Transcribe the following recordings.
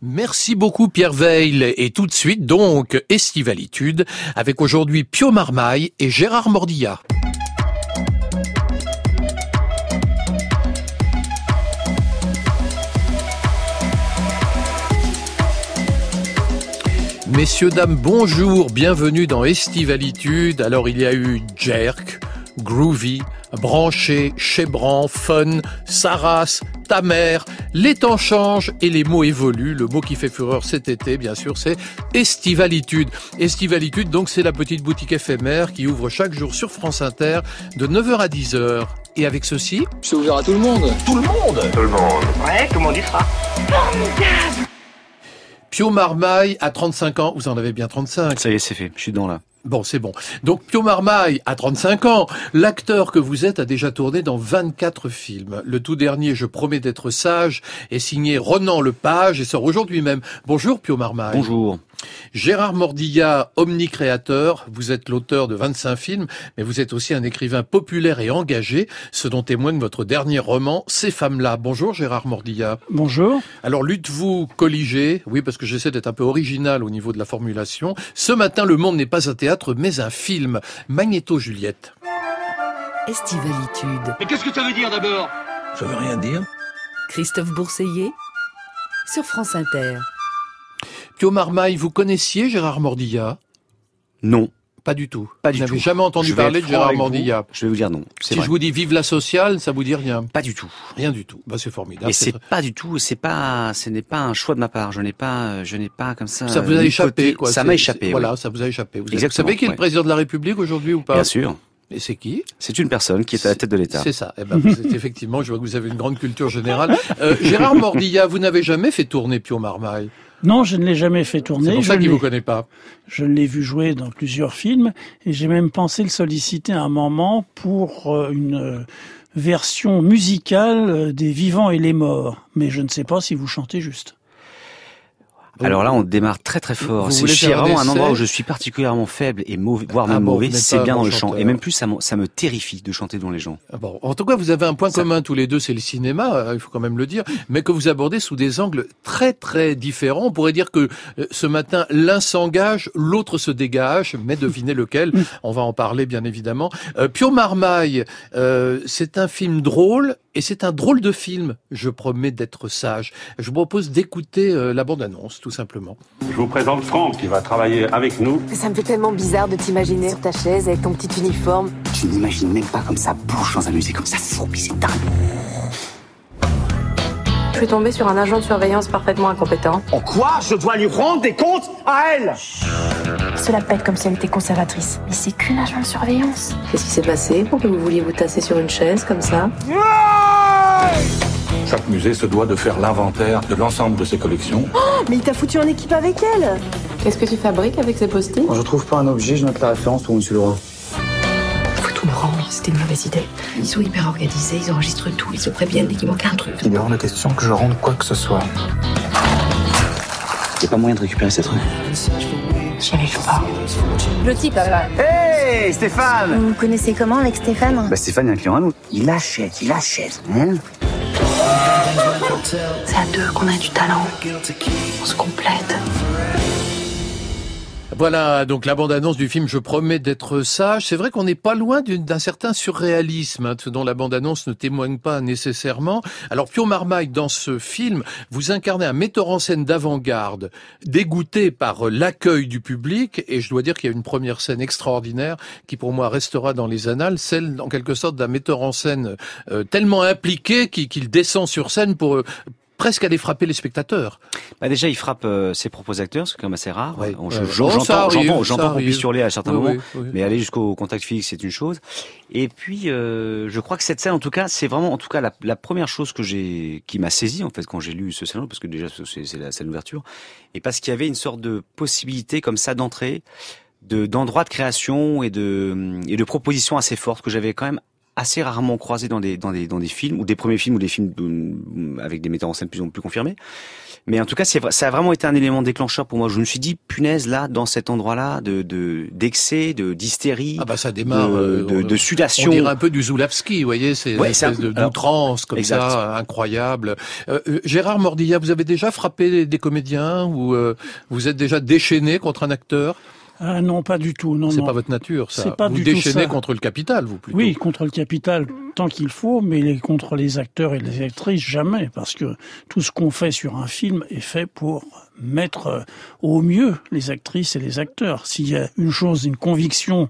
Merci beaucoup Pierre Veil et tout de suite donc Estivalitude avec aujourd'hui Pio Marmaille et Gérard Mordilla. Messieurs, dames, bonjour, bienvenue dans Estivalitude. Alors il y a eu Jerk, Groovy, Branché, Chebran, Fun, Saras, ta mère, les temps changent et les mots évoluent. Le mot qui fait fureur cet été, bien sûr, c'est estivalitude. Estivalitude, donc, c'est la petite boutique éphémère qui ouvre chaque jour sur France Inter de 9h à 10h. Et avec ceci... C'est ouvert à tout le monde. Tout le monde Tout le monde. Ouais, tout le monde y sera. Formidable Pio Marmaille à 35 ans. Vous en avez bien 35. Ça y est, c'est fait. Je suis dans là. Bon, c'est bon. Donc Pio Marmaille, à 35 ans, l'acteur que vous êtes a déjà tourné dans 24 films. Le tout dernier, Je promets d'être sage, est signé Ronan Lepage et sort aujourd'hui même. Bonjour Pio Marmaille. Bonjour. Gérard Mordilla, omnicréateur, vous êtes l'auteur de 25 films, mais vous êtes aussi un écrivain populaire et engagé, ce dont témoigne votre dernier roman, Ces femmes-là. Bonjour Gérard Mordilla. Bonjour. Alors lutte-vous colligé, oui parce que j'essaie d'être un peu original au niveau de la formulation. Ce matin, Le Monde n'est pas un théâtre, mais un film. Magnéto Juliette. Estivalitude. Mais qu'est-ce que ça veut dire d'abord? Ça veut rien dire. Christophe Bourseiller sur France Inter. Pio Marmaille, vous connaissiez Gérard Mordilla Non. Pas du tout. Pas du vous n'avez jamais entendu parler de Gérard avec vous. Mordilla. Je vais vous dire non. Si vrai. je vous dis vive la sociale, ça vous dit rien Pas du tout. Rien du tout. Bah, c'est formidable. Et c'est très- pas du tout, c'est pas, ce n'est pas un choix de ma part. Je n'ai pas, je n'ai pas comme ça. Ça vous a de échappé, quoi. Ça m'a échappé. Voilà, ça vous a échappé. Vous, savez qui est le président de la République aujourd'hui ou pas? Bien sûr. Et c'est qui? C'est une personne qui est à la tête de l'État. C'est ça. Eh ben, vous êtes effectivement, je vois que vous avez une grande culture générale. Euh, Gérard Mordilla, vous n'avez jamais fait tourner Pio Marmaille? Non, je ne l'ai jamais fait C'est tourner. pour Je ça qu'il l'ai- vous connaît pas. Je l'ai vu jouer dans plusieurs films et j'ai même pensé le solliciter à un moment pour euh, une euh, version musicale euh, des vivants et les morts. Mais je ne sais pas si vous chantez juste. Alors là, on démarre très très fort. C'est vraiment un essai endroit où je suis particulièrement faible et mauvais, voire Ah même bon, mauvais. C'est bien dans le chant. Et même plus, ça, me- ça me terrifie de chanter devant les gens. Ah Bon, en tout cas, vous avez un point Ça- commun tous les deux, c'est le cinéma, euh, il faut quand même le dire, mais que vous abordez sous des angles très très différents. On pourrait dire que euh, ce matin, l'un s'engage, l'autre se dégage, mais devinez lequel, on va en parler bien évidemment. Euh, Pio Marmaille, euh, c'est un film drôle et c'est un drôle de film, je promets d'être sage. Je vous propose d'écouter euh, la bande-annonce, tout simplement. Je vous présente Franck qui va travailler avec nous. Ça me fait tellement bizarre de t'imaginer sur ta chaise avec ton petit uniforme. Tu n'imagines même pas comme ça bouge dans un musée comme ça fourbi, c'est dingue. Je suis tombée sur un agent de surveillance parfaitement incompétent. En quoi je dois lui rendre des comptes à elle? Cela pète comme si elle était conservatrice. Mais c'est qu'une agent de surveillance. Qu'est-ce qui s'est passé? Pour que vous vouliez vous tasser sur une chaise comme ça? Chaque musée se doit de faire l'inventaire de l'ensemble de ses collections. Mais il t'a foutu en équipe avec elle Qu'est-ce que tu fabriques avec ces post-it? Quand je trouve pas un objet, je note la référence pour monsieur le roi. Faut tout me rendre, c'était une mauvaise idée. Ils sont hyper organisés, ils enregistrent tout, ils se préviennent dès qu'il manque un truc. Il est hors de question que je rende quoi que ce soit. Y a pas moyen de récupérer cette rue. J'y arrive pas. Le type là. Hey Stéphane Vous connaissez comment avec Stéphane? Bah Stéphane, il y a un client à nous. Il achète, il achète. Hein? C'est à deux qu'on a du talent. On se complète. Voilà donc la bande-annonce du film Je promets d'être sage. C'est vrai qu'on n'est pas loin d'un certain surréalisme hein, dont la bande-annonce ne témoigne pas nécessairement. Alors Pio Marmaille, dans ce film, vous incarnez un metteur en scène d'avant-garde, dégoûté par euh, l'accueil du public. Et je dois dire qu'il y a une première scène extraordinaire qui pour moi restera dans les annales, celle en quelque sorte d'un metteur en scène euh, tellement impliqué qu'il qu'il descend sur scène pour... euh, presque aller frapper les spectateurs. Bah déjà, il frappe euh, ses propres acteurs, c'est quand même assez rare. Ouais. On- Ouais. je- Oh, J'entends, qu'on puisse hurler à certains Oui, moments. oui, oui. Mais aller jusqu'au contact physique, c'est une chose. Et puis, euh, je crois que cette scène, en tout cas, c'est vraiment, en tout cas, la, la première chose que j'ai, qui m'a saisi en fait quand j'ai lu ce scénario, parce que déjà c'est, c'est la scène d'ouverture, et parce qu'il y avait une sorte de possibilité comme ça d'entrée, de d'endroits de création et de et de propositions assez fortes que j'avais quand même assez rarement croisé dans des dans des dans des films ou des premiers films ou des films euh, avec des metteurs en scène plus ou plus confirmés. Mais en tout cas, ça a vraiment été un élément déclencheur pour moi. Je me suis dit, punaise, là, dans cet endroit-là, de d'excès, de d'hystérie, ah bah ça démarre, de, euh, de, de, sudation. On dirait un peu du Zulawski, vous voyez, c'est une espèce d'outrance comme ça, incroyable. Euh, Gérard Mordilla, vous avez déjà frappé des comédiens ou vous êtes déjà déchaîné contre un acteur? Ah non, pas du tout. Non, c'est pas votre nature, ça. Pas vous déchaînez contre le capital, vous plutôt. Oui, contre le capital tant qu'il faut, mais contre les acteurs et les actrices jamais, parce que tout ce qu'on fait sur un film est fait pour mettre euh, au mieux les actrices et les acteurs. S'il y a une chose, une conviction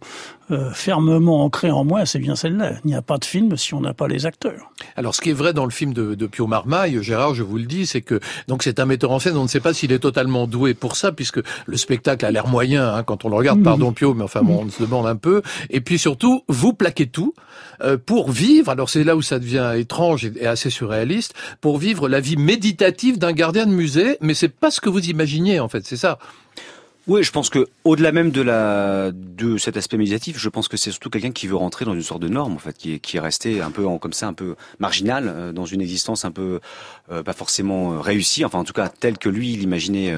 euh, fermement ancrée en moi, c'est bien celle-là. Il n'y a pas de film si on n'a pas les acteurs. Alors, ce qui est vrai dans le film de, de Pio Marmaille, Gérard, je vous le dis, c'est que donc c'est un metteur en scène. On ne sait pas s'il est totalement doué pour ça, puisque le spectacle a l'air moyen hein, quand on le regarde. Pardon, Pio, mais enfin, bon, on se demande un peu. Et puis surtout, vous plaquez tout euh, pour vivre. Alors, c'est là où ça devient étrange et assez surréaliste pour vivre la vie méditative d'un gardien de musée. Mais c'est pas ce que vous imaginiez, en fait. C'est ça? Oui, je pense que au-delà même de la de cet aspect médiatif, je pense que c'est surtout quelqu'un qui veut rentrer dans une sorte de norme en fait, qui est qui est resté un peu comme ça un peu marginal euh, dans une existence un peu euh, pas forcément euh, réussie, enfin en tout cas telle que lui il imaginait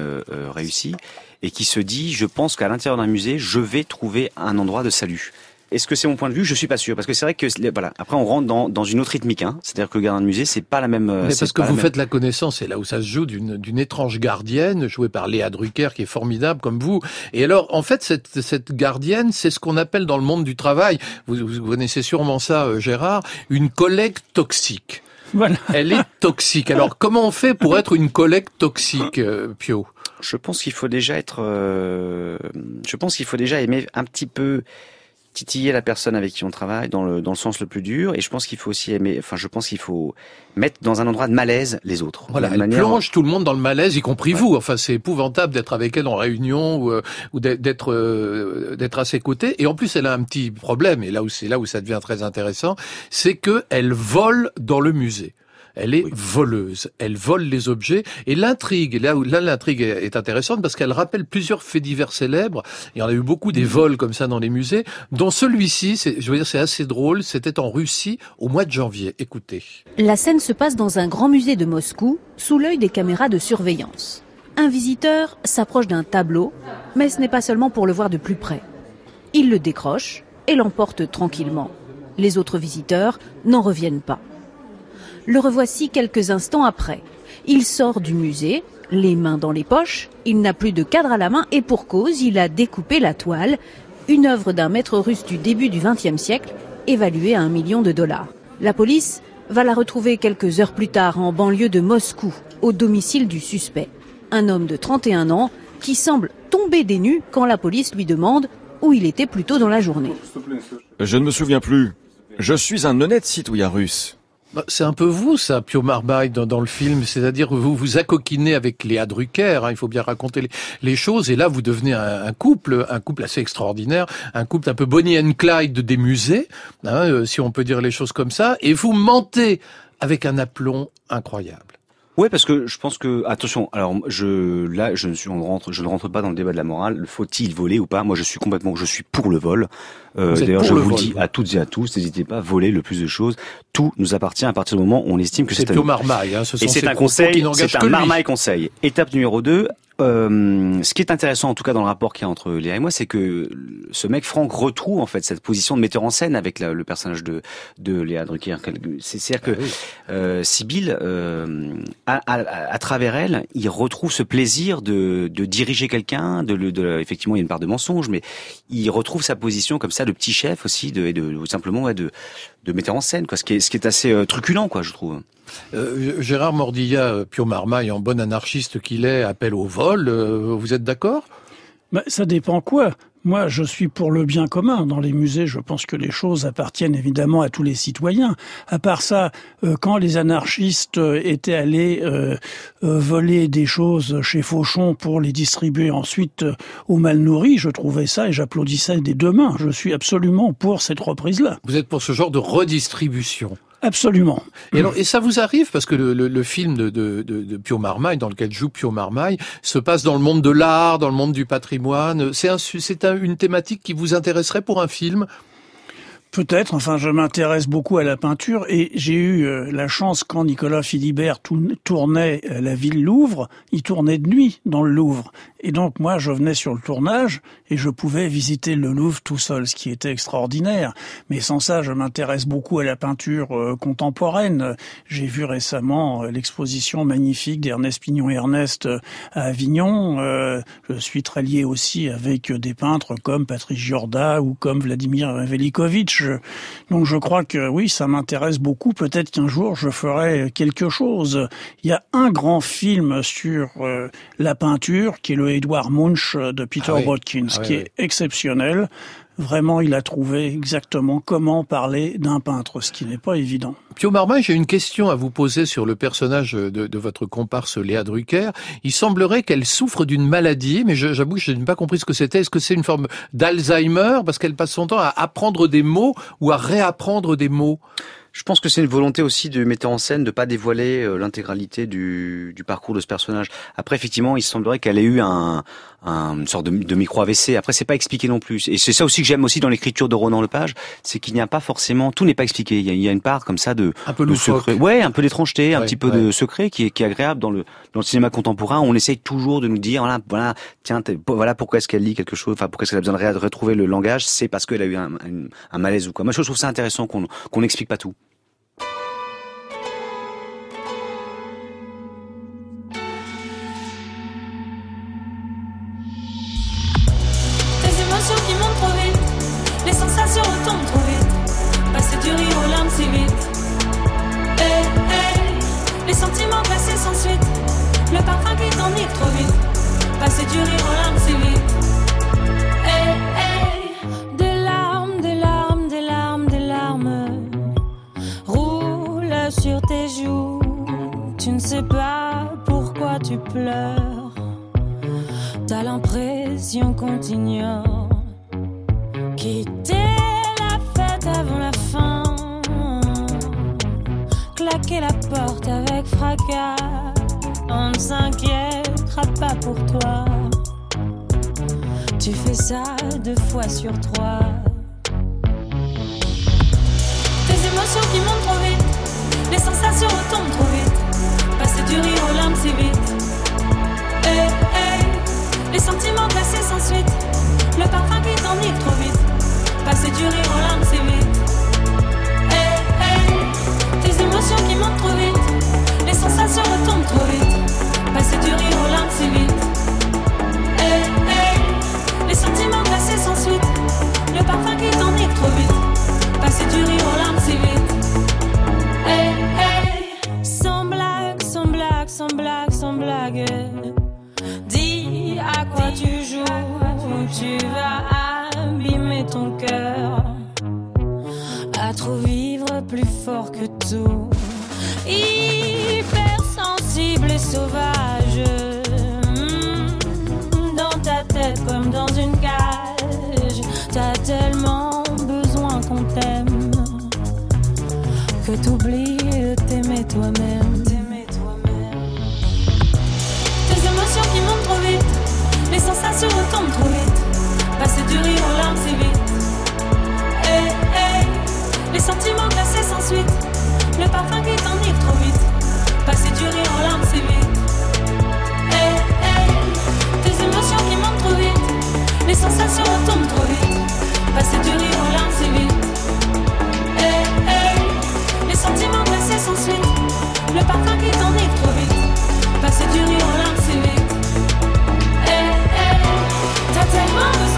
réussie, et qui se dit je pense qu'à l'intérieur d'un musée je vais trouver un endroit de salut. Est-ce que c'est mon point de vue? Je suis pas sûr parce que c'est vrai que voilà. Après, on rentre dans, dans une autre rythmique. Hein. C'est-à-dire que le gardien de musée, c'est pas la même. Euh, Mais parce que vous faites la connaissance, et là où ça se joue d'une étrange gardienne jouée par Léa Drucker, qui est formidable comme vous. Et alors, en fait, cette, cette gardienne, c'est ce qu'on appelle dans le monde du travail. Vous, vous connaissez sûrement ça, euh, Gérard, une collègue toxique. Voilà. Elle est toxique. Alors, comment on fait pour être une collègue toxique, euh, Pio? Je pense qu'il faut déjà être. je pense qu'il faut déjà aimer un petit peu titiller la personne avec qui on travaille dans le, dans le sens le plus dur. Et je pense qu'il faut aussi aimer, enfin, je pense qu'il faut mettre dans un endroit de malaise les autres. Voilà, elle plonge tout le monde dans le malaise, y compris vous. Enfin, c'est épouvantable d'être avec elle en réunion ou, euh, ou d'être euh, d'être à ses côtés. Et en plus, elle a un petit problème. Et là où c'est là où ça devient très intéressant, c'est que elle vole dans le musée. Elle est voleuse. Elle vole les objets. Et l'intrigue, là où là l'intrigue est intéressante parce qu'elle rappelle plusieurs faits divers célèbres. Il y en a eu beaucoup des vols comme ça dans les musées, dont celui-ci, je veux dire, c'est assez drôle. C'était en Russie au mois de janvier. Écoutez. La scène se passe dans un grand musée de Moscou, sous l'œil des caméras de surveillance. Un visiteur s'approche d'un tableau, mais ce n'est pas seulement pour le voir de plus près. Il le décroche et l'emporte tranquillement. Les autres visiteurs n'en reviennent pas. Le revoici quelques instants après. Il sort du musée, les mains dans les poches, il n'a plus de cadre à la main et pour cause, il a découpé la toile, une œuvre d'un maître russe du début du XXe siècle, évaluée à un million de dollars. La police va la retrouver quelques heures plus tard en banlieue de Moscou, au domicile du suspect. Un homme de 31 ans qui semble tomber des nues quand la police lui demande où il était plus tôt dans la journée. Je ne me souviens plus. Je suis un honnête citoyen russe. Bah, c'est un peu vous, ça, Pio dans, le film. C'est-à-dire, vous vous accoquinez avec Léa Drucker. Hein, il faut bien raconter les, choses. Et là, vous devenez un, couple, un couple assez extraordinaire, un couple un peu Bonnie and Clyde des musées, hein, euh, si on peut dire les choses comme ça. Et vous mentez avec un aplomb incroyable. Ouais, parce que je pense que attention. Alors je là, je ne suis on rentre, je ne rentre pas dans le débat de la morale. Faut-il voler ou pas? Moi, je suis complètement, je suis pour le vol. Euh, D'ailleurs, je vous le dis à toutes et à tous, n'hésitez pas à voler le plus de choses. Tout nous appartient à partir du moment où on estime que c'est un... Marmaille. Hein, ce et c'est un conseil, c'est un marmaille conseil. Étape numéro 2, euh, ce qui est intéressant, en tout cas dans le rapport qu'il y a entre Léa et moi, c'est que ce mec Franck retrouve en fait cette position de metteur en scène avec le personnage de, de Léa Drucker. C'est-à-dire que ah euh, Sibyl, euh, à, travers elle, il retrouve ce plaisir de, de diriger quelqu'un. De, de, effectivement, il y a une part de mensonge, mais il retrouve sa position comme ça de petit chef aussi, de, de, simplement ouais, de, de metteur en scène, quoi. Ce qui est, ce qui est assez euh, truculent, quoi, je trouve. Euh, Gérard Mordilla, euh, Pio Marmaille, en bon anarchiste qu'il est, appelle au vol. Euh, vous êtes d'accord? Mais Ça dépend quoi moi, je suis pour le bien commun. Dans les musées, je pense que les choses appartiennent évidemment à tous les citoyens. À part ça, quand les anarchistes étaient allés voler des choses chez Fauchon pour les distribuer ensuite aux mal nourris, je trouvais ça et j'applaudissais des deux mains. Je suis absolument pour cette reprise-là. Vous êtes pour ce genre de redistribution Absolument. Et, alors, et ça vous arrive parce que le, le, le film de, de, de, de, Pio Marmaille, dans lequel joue Pio Marmaille, se passe dans le monde de l'art, dans le monde du patrimoine. C'est un, une thématique qui vous intéresserait pour un film? Peut-être, enfin je m'intéresse beaucoup à la peinture et j'ai eu euh, la chance quand Nicolas Philibert tournait euh, la ville Louvre, il tournait de nuit dans le Louvre. Et donc moi je venais sur le tournage et je pouvais visiter le Louvre tout seul, ce qui était extraordinaire. Mais sans ça, je m'intéresse beaucoup à la peinture euh, contemporaine. J'ai vu récemment l'exposition magnifique d'Ernest Pignon Ernest à Avignon. je suis très lié aussi avec des peintres comme Patrice Giorda ou comme Vladimir Velikovitch donc je crois que oui, ça m'intéresse beaucoup. Peut-être qu'un jour je ferai quelque chose. Il y a un grand film sur euh, la peinture qui est le Edouard Munch de Peter ah Watkins, ah qui est exceptionnel. Vraiment, il a trouvé exactement comment parler d'un peintre, ce qui n'est pas évident. Pio Marmaille, j'ai une question à vous poser sur le personnage de, de votre comparse Léa Drucker. Il semblerait qu'elle souffre d'une maladie, mais j'avoue que je n'ai pas compris ce que c'était. Est-ce que c'est une forme d'Alzheimer? Parce qu'elle passe son temps à apprendre des mots ou à réapprendre des mots je pense que c'est une volonté aussi de metteur en scène de pas dévoiler euh, l'intégralité du, du, parcours de ce personnage. Après, effectivement, il semblerait qu'elle ait eu un, un une sorte de, de micro AVC. Après, c'est pas expliqué non plus. Et c'est ça aussi que j'aime aussi dans l'écriture de Ronan Lepage, c'est qu'il n'y a pas forcément tout n'est pas expliqué. Il y, a, il y, a, une part comme ça de, un peu de secret, ouais, un peu d'étrangeté, un petit peu de secret qui est, qui est agréable dans le dans le cinéma contemporain. On essaye toujours de nous dire voilà, voilà, tiens, voilà pourquoi est-ce qu'elle lit quelque chose, enfin pourquoi est-ce qu'elle a besoin de retrouver le langage, c'est parce qu'elle a eu un, un, un, malaise ou quoi. Moi, je trouve ça intéressant qu'on qu'on n'explique pas tout. sans suite. Le parfum qui t'enivre trop vite. Passer du rire aux larmes, c'est vite. Hey, hey, tes émotions qui montent trop vite. Les sensations retombent trop vite. Passer du rire aux larmes, c'est vite. Les sentiments glacés sans suite. Le parfum qui t'enivre trop vite. Passer du rire aux larmes, c'est vite. Hey, hey, sans blague, sans blague, sans blague, sans blague du jour où tu vas abîmer ton cœur. À trop vivre plus fort que tout. Hypersensible et sauvage. Hmm. Dans ta tête comme dans une cage. T'as tellement besoin qu'on t'aime. Que t'oublies de t'aimer toi-même. trop vite. Passer du rire aux larmes, c'est vite. Eh, eh, les sentiments glacés sans suite. Le parfum qui t'enivre trop vite. Passer du rire aux larmes, c'est vite. Hey, tes émotions qui montent trop vite. Les sensations retombent trop vite. Passer du rire aux larmes, c'est vite. Les sentiments glacés sans suite. Le parfum qui t'enivre trop vite. Passer du rire take my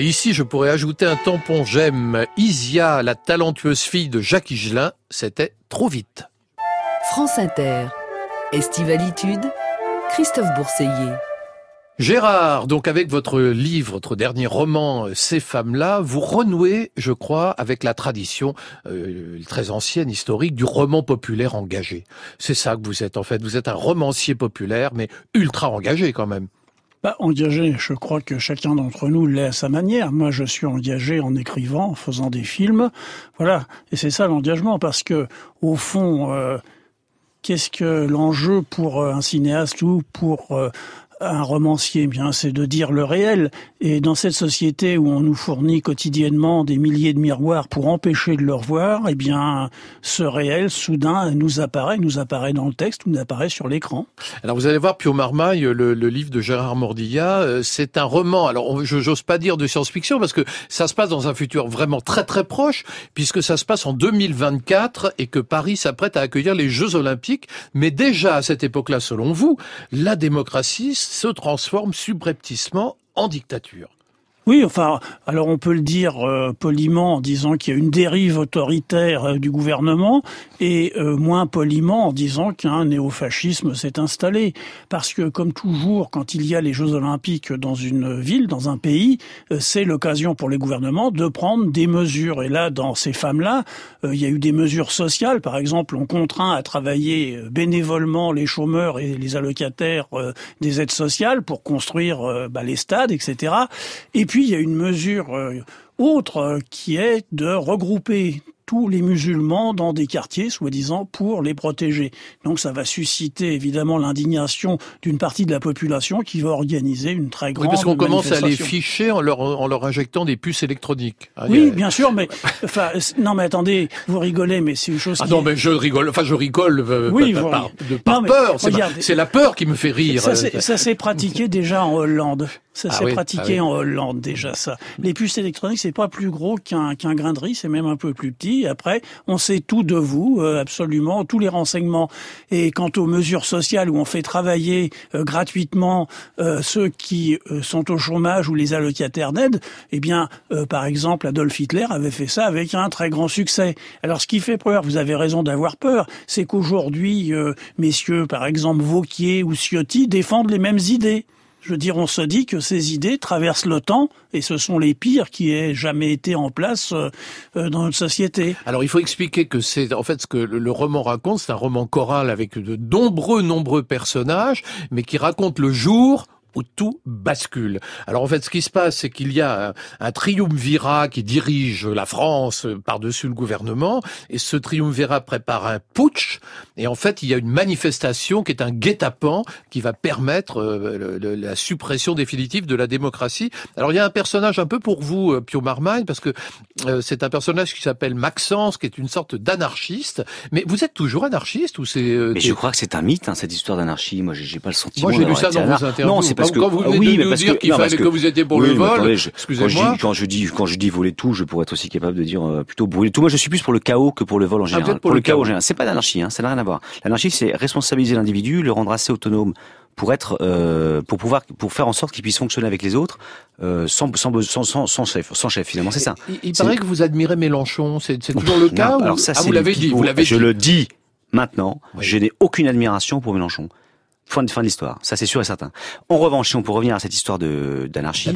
Ah, ici, je pourrais ajouter un tampon j'aime. Isia, la talentueuse fille de Jacques Higelin, c'était trop vite. France Inter. Estivalitude. Christophe Bourseiller. Gérard, donc avec votre livre, votre dernier roman, euh, Ces femmes-là, vous renouez, je crois, avec la tradition euh, très ancienne, historique, du roman populaire engagé. C'est ça que vous êtes en fait. Vous êtes un romancier populaire, mais ultra engagé quand même. Bah, engagé, je crois que chacun d'entre nous l'est à sa manière. Moi, je suis engagé en écrivant, en faisant des films. Voilà. Et c'est ça l'engagement, parce que, au fond, euh, qu'est-ce que l'enjeu pour un cinéaste ou pour un romancier, eh bien, c'est de dire le réel. Et dans cette société où on nous fournit quotidiennement des milliers de miroirs pour empêcher de le revoir, eh bien, ce réel, soudain, nous apparaît, nous apparaît dans le texte, nous apparaît sur l'écran. Alors, vous allez voir, Pio Marmaille, le, le livre de Gérard Mordilla, euh, c'est un roman. Alors, je j'ose pas dire de science-fiction parce que ça se passe dans un futur vraiment très très proche, puisque ça se passe en 2024 et que Paris s'apprête à accueillir les Jeux Olympiques. Mais déjà à cette époque-là, selon vous, la démocratie se transforme subrepticement en dictature. Oui, enfin, alors on peut le dire euh, poliment en disant qu'il y a une dérive autoritaire euh, du gouvernement et euh, moins poliment en disant qu'un néofascisme s'est installé. Parce que, comme toujours, quand il y a les Jeux Olympiques dans une ville, dans un pays, c'est l'occasion pour les gouvernements de prendre des mesures. Et là, dans ces femmes-là, il y a eu des mesures sociales. Par exemple, on contraint à travailler bénévolement les chômeurs et les allocataires des aides sociales pour construire bah, les stades, etc. Et puis, il y a une mesure euh, autre euh, qui est de regrouper tous les musulmans dans des quartiers, soi-disant, pour les protéger. Donc ça va susciter évidemment l'indignation d'une partie de la population qui va organiser une très grande Oui, parce qu'on commence à les ficher en leur, en leur injectant des puces électroniques. Ah, oui, bien sûr, mais enfin, non, mais attendez, vous rigolez, mais c'est une chose. Ah qui non, mais je rigole. Enfin, je rigole. Euh, oui, par, de, par peur. C'est la peur qui me fait rire. Ça s'est pratiqué déjà en Hollande. Ça ah s'est pratiqué ah en Hollande déjà ça. Les puces électroniques c'est pas plus gros qu'un qu'un grain de riz, c'est même un peu plus petit. Après, on sait tout de vous, euh, absolument tous les renseignements. Et quant aux mesures sociales où on fait travailler euh, gratuitement euh, ceux qui sont au chômage ou les allocataires d'aide, eh bien, par exemple, Adolf Hitler avait fait ça avec un très grand succès. Alors, ce qui fait peur, vous avez raison d'avoir peur, c'est qu'aujourd'hui, messieurs, par exemple, Vauquier ou Ciotti défendent les mêmes idées. Je veux dire, on se dit que ces idées traversent le temps et ce sont les pires qui aient jamais été en place euh, euh, dans notre société. Alors, il faut expliquer que c'est en fait ce que le roman raconte, c'est un roman choral avec de nombreux, nombreux personnages, mais qui raconte le jour où tout bascule. Alors en fait, ce qui se passe, c'est qu'il y a un, triumvirat qui dirige la France par-dessus le gouvernement, et ce triumvirat prépare un putsch, et en fait, il y a une manifestation qui est un guet-apens qui va permettre euh, la suppression définitive de la démocratie. Alors il y a un personnage un peu pour vous, euh, Pio Marmagne, parce que euh, c'est un personnage qui s'appelle Maxence, qui est une sorte d'anarchiste. Mais vous êtes toujours anarchiste ou c'est Mais je crois que c'est un mythe, hein, cette histoire d'anarchie. Moi, j'ai pas le sentiment. Moi, j'ai lu ça dans vos interviews parce que quand vous venez oui, de nous dire qu'il fallait que... vous étiez pour le vol, excusez-moi. Quand je dis quand je dis voler tout, je pourrais être aussi capable de dire euh, plutôt brûler tout. Moi, je suis plus pour le chaos que pour le vol en ah, général. pour, le, chaos en général. C'est pas l'anarchie, hein, ça n'a rien à voir. L'anarchie, c'est responsabiliser l'individu, le rendre assez autonome pour être euh, pour pouvoir pour faire en sorte qu'il puisse fonctionner avec les autres euh, sans, sans, sans, sans, chef sans chef finalement c'est ça il, paraît que vous admirez Mélenchon c'est toujours le cas alors ça ah, vous l'avez dit vous l'avez je le dis maintenant je n'ai aucune admiration pour Mélenchon Fin de fin de l'histoire, ça c'est sûr et certain. En revanche, si on peut revenir à cette histoire de d'anarchie,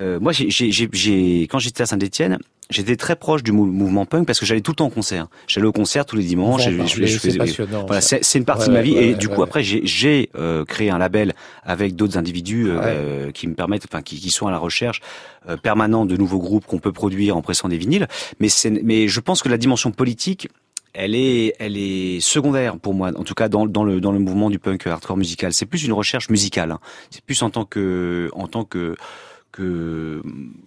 euh, moi, j'ai, quand j'étais à Saint-Étienne, j'étais très proche du mouvement punk parce que j'allais tout le temps au concert. J'allais au concert tous les dimanches. je, je, voilà, c'est, une partie de ma vie. et du coup, après, j'ai, euh, créé un label avec d'autres individus euh, qui me permettent, enfin, qui, qui, sont à la recherche euh, permanente de nouveaux groupes qu'on peut produire en pressant des vinyles. Mais, mais je pense que la dimension politique elle est, elle est secondaire pour moi, en tout cas dans, dans le dans le mouvement du punk hardcore musical. C'est plus une recherche musicale. Hein. C'est plus en tant que en tant que que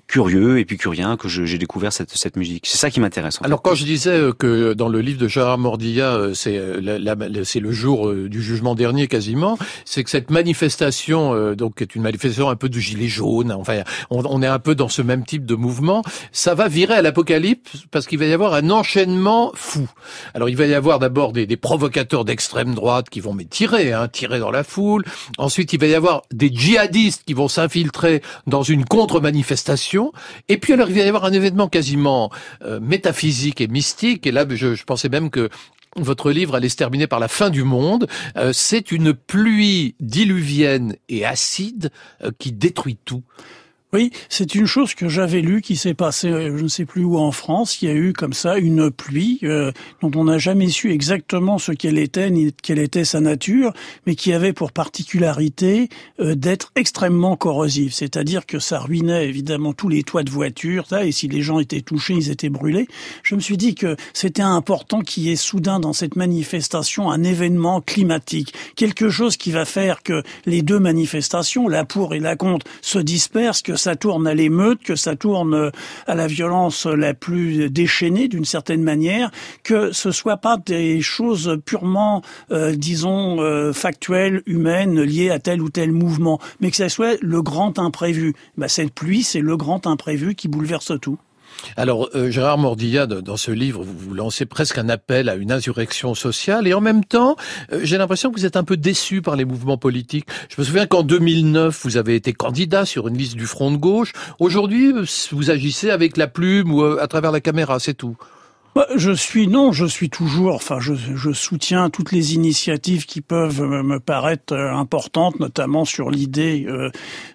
curieux et puis curien que j'ai découvert cette, cette musique. C'est ça qui m'intéresse. Alors quand je disais euh, que dans le livre de Gérard Mordilla, euh, c'est euh, c'est le jour du jugement dernier quasiment, c'est que cette manifestation, donc est une manifestation un peu du gilet jaune, enfin on, on, est un peu dans ce même type de mouvement, ça va virer à l'apocalypse parce qu'il va y avoir un enchaînement fou. Alors il va y avoir d'abord des, des, provocateurs d'extrême droite qui vont mais tirer, hein, tirer dans la foule. Ensuite il va y avoir des djihadistes qui vont s'infiltrer dans une une contre-manifestation. Et puis alors il va y avoir un événement quasiment euh, métaphysique et mystique. Et là, je, pensais même que votre livre allait se terminer par la fin du monde. Euh, c'est une pluie diluvienne et acide euh, qui détruit tout. Oui, c'est une chose que j'avais lue qui s'est passée, euh, je ne sais plus où en France. Il y a eu comme ça une pluie euh, dont on n'a jamais su exactement ce qu'elle était ni quelle était sa nature, mais qui avait pour particularité euh, d'être extrêmement corrosive. C'est-à-dire que ça ruinait évidemment tous les toits de voitures, et si les gens étaient touchés, ils étaient brûlés. Je me suis dit que c'était important qu'il y ait soudain dans cette manifestation un événement climatique, quelque chose qui va faire que les deux manifestations, la pour et la contre, se dispersent, que ça tourne à l'émeute, que ça tourne à la violence la plus déchaînée d'une certaine manière, que ce soit pas des choses purement, euh, disons, euh, factuelles, humaines, liées à tel ou tel mouvement, mais que ça soit le grand imprévu. Bah, cette pluie, c'est le grand imprévu qui bouleverse tout. Alors, euh, Gérard Mordilla, dans ce livre, vous, lancez presque un appel à une insurrection sociale, et en même temps, euh, j'ai l'impression que vous êtes un peu déçu par les mouvements politiques. Je me souviens qu'en 2009, vous avez été candidat sur une liste du Front de gauche. Aujourd'hui, vous agissez avec la plume ou euh, à travers la caméra, c'est tout. Bah, je suis non, je suis toujours. Enfin, je, je, soutiens toutes les initiatives qui peuvent me paraître importantes, notamment sur l'idée euh,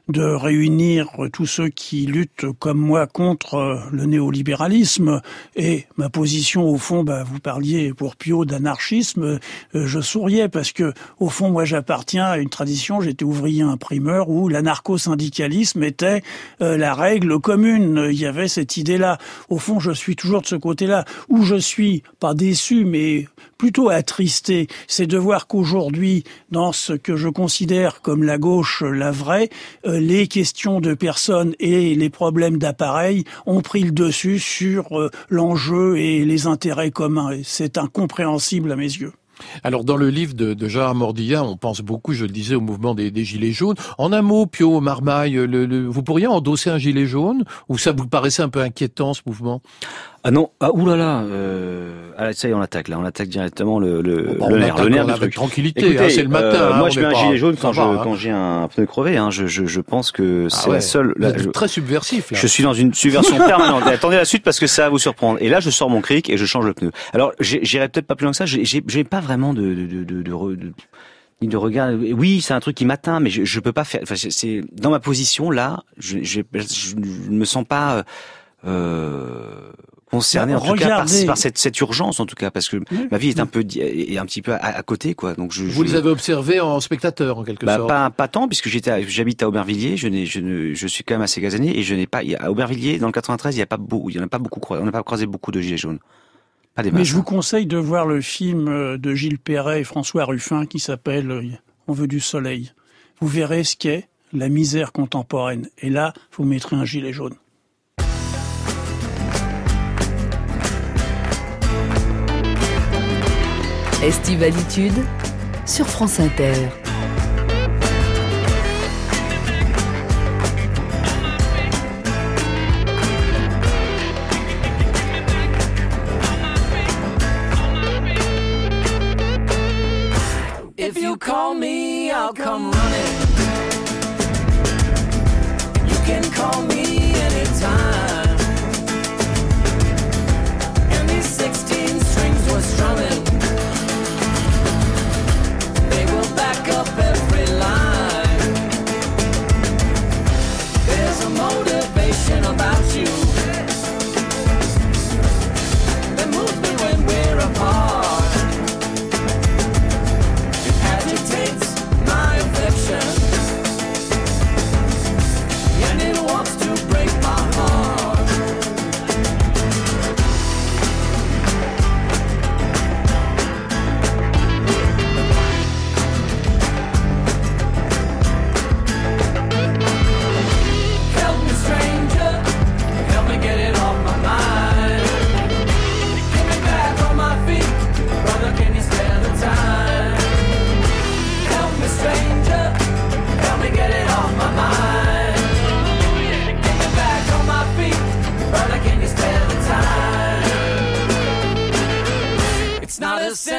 de réunir tous ceux qui luttent comme moi contre euh, le néolibéralisme. Et ma position, au fond, bah, vous parliez pour Pio d'anarchisme. Euh, je souriais parce que, au fond, moi, j'appartiens à une tradition. J'étais ouvrier imprimeur où l'anarcho-syndicalisme était la règle commune. Il y avait cette idée-là. Au fond, je suis toujours de ce côté-là où je suis pas déçu, mais plutôt attristé, c'est de voir qu'aujourd'hui, dans ce que je considère comme la gauche, la vraie, euh, les questions de personnes et les problèmes d'appareil ont pris le dessus sur euh, l'enjeu et les intérêts communs. C'est incompréhensible à mes yeux. Alors dans le livre de, de Mordilla, on pense beaucoup, je le disais, au mouvement des, des Gilets jaunes. En un mot, Pio Marmaille, le, vous pourriez endosser un gilet jaune ou ça vous paraissait un peu inquiétant ce mouvement? Ah non, ah oulala, euh, ah, ça y est, on attaque là, on attaque directement le le, bon, le nerf, le nerf avec tranquillité, hein, c'est le matin. Euh, hein, moi, je mets un gilet jaune quand, je, hein. quand j'ai un pneu crevé. Hein, je, je, je pense que ah c'est ah ouais. la seule. Là, je, très subversif. Là. Je suis dans une subversion permanente. Attendez la suite parce que ça va vous surprendre. Et là, je sors mon cric et je change le pneu. Alors, j'irai peut-être pas plus loin que ça. J'ai pas vraiment de, de, de, de, de, de de regard. Oui, c'est un truc qui m'atteint, mais je, je peux pas faire. Enfin, c'est dans ma position là, je, je, je ne me sens pas. Euh, concerné en tout cas par, par, cette, cette urgence en tout cas parce que ma vie est un peu est un petit peu à, à côté quoi. Donc je, vous je... les avez observés en spectateur en quelque bah, sorte. pas pas tant puisque j'étais j'habite à Aubervilliers je n'ai je ne je suis quand même assez casanier et je n'ai pas à Aubervilliers dans le 93 il y a pas beaucoup il y en a pas beaucoup on n'a pas croisé beaucoup de gilets jaunes. Pas des Mais je vous conseille de voir le film euh, de Gilles Perret et François Ruffin qui s'appelle euh, On veut du soleil. Vous verrez ce qu'est la misère contemporaine. Et là vous mettrez un gilet jaune Estivalitude sur France Inter. If you call me, I'll come running. You can call me anytime. And these 16 strings were strumming.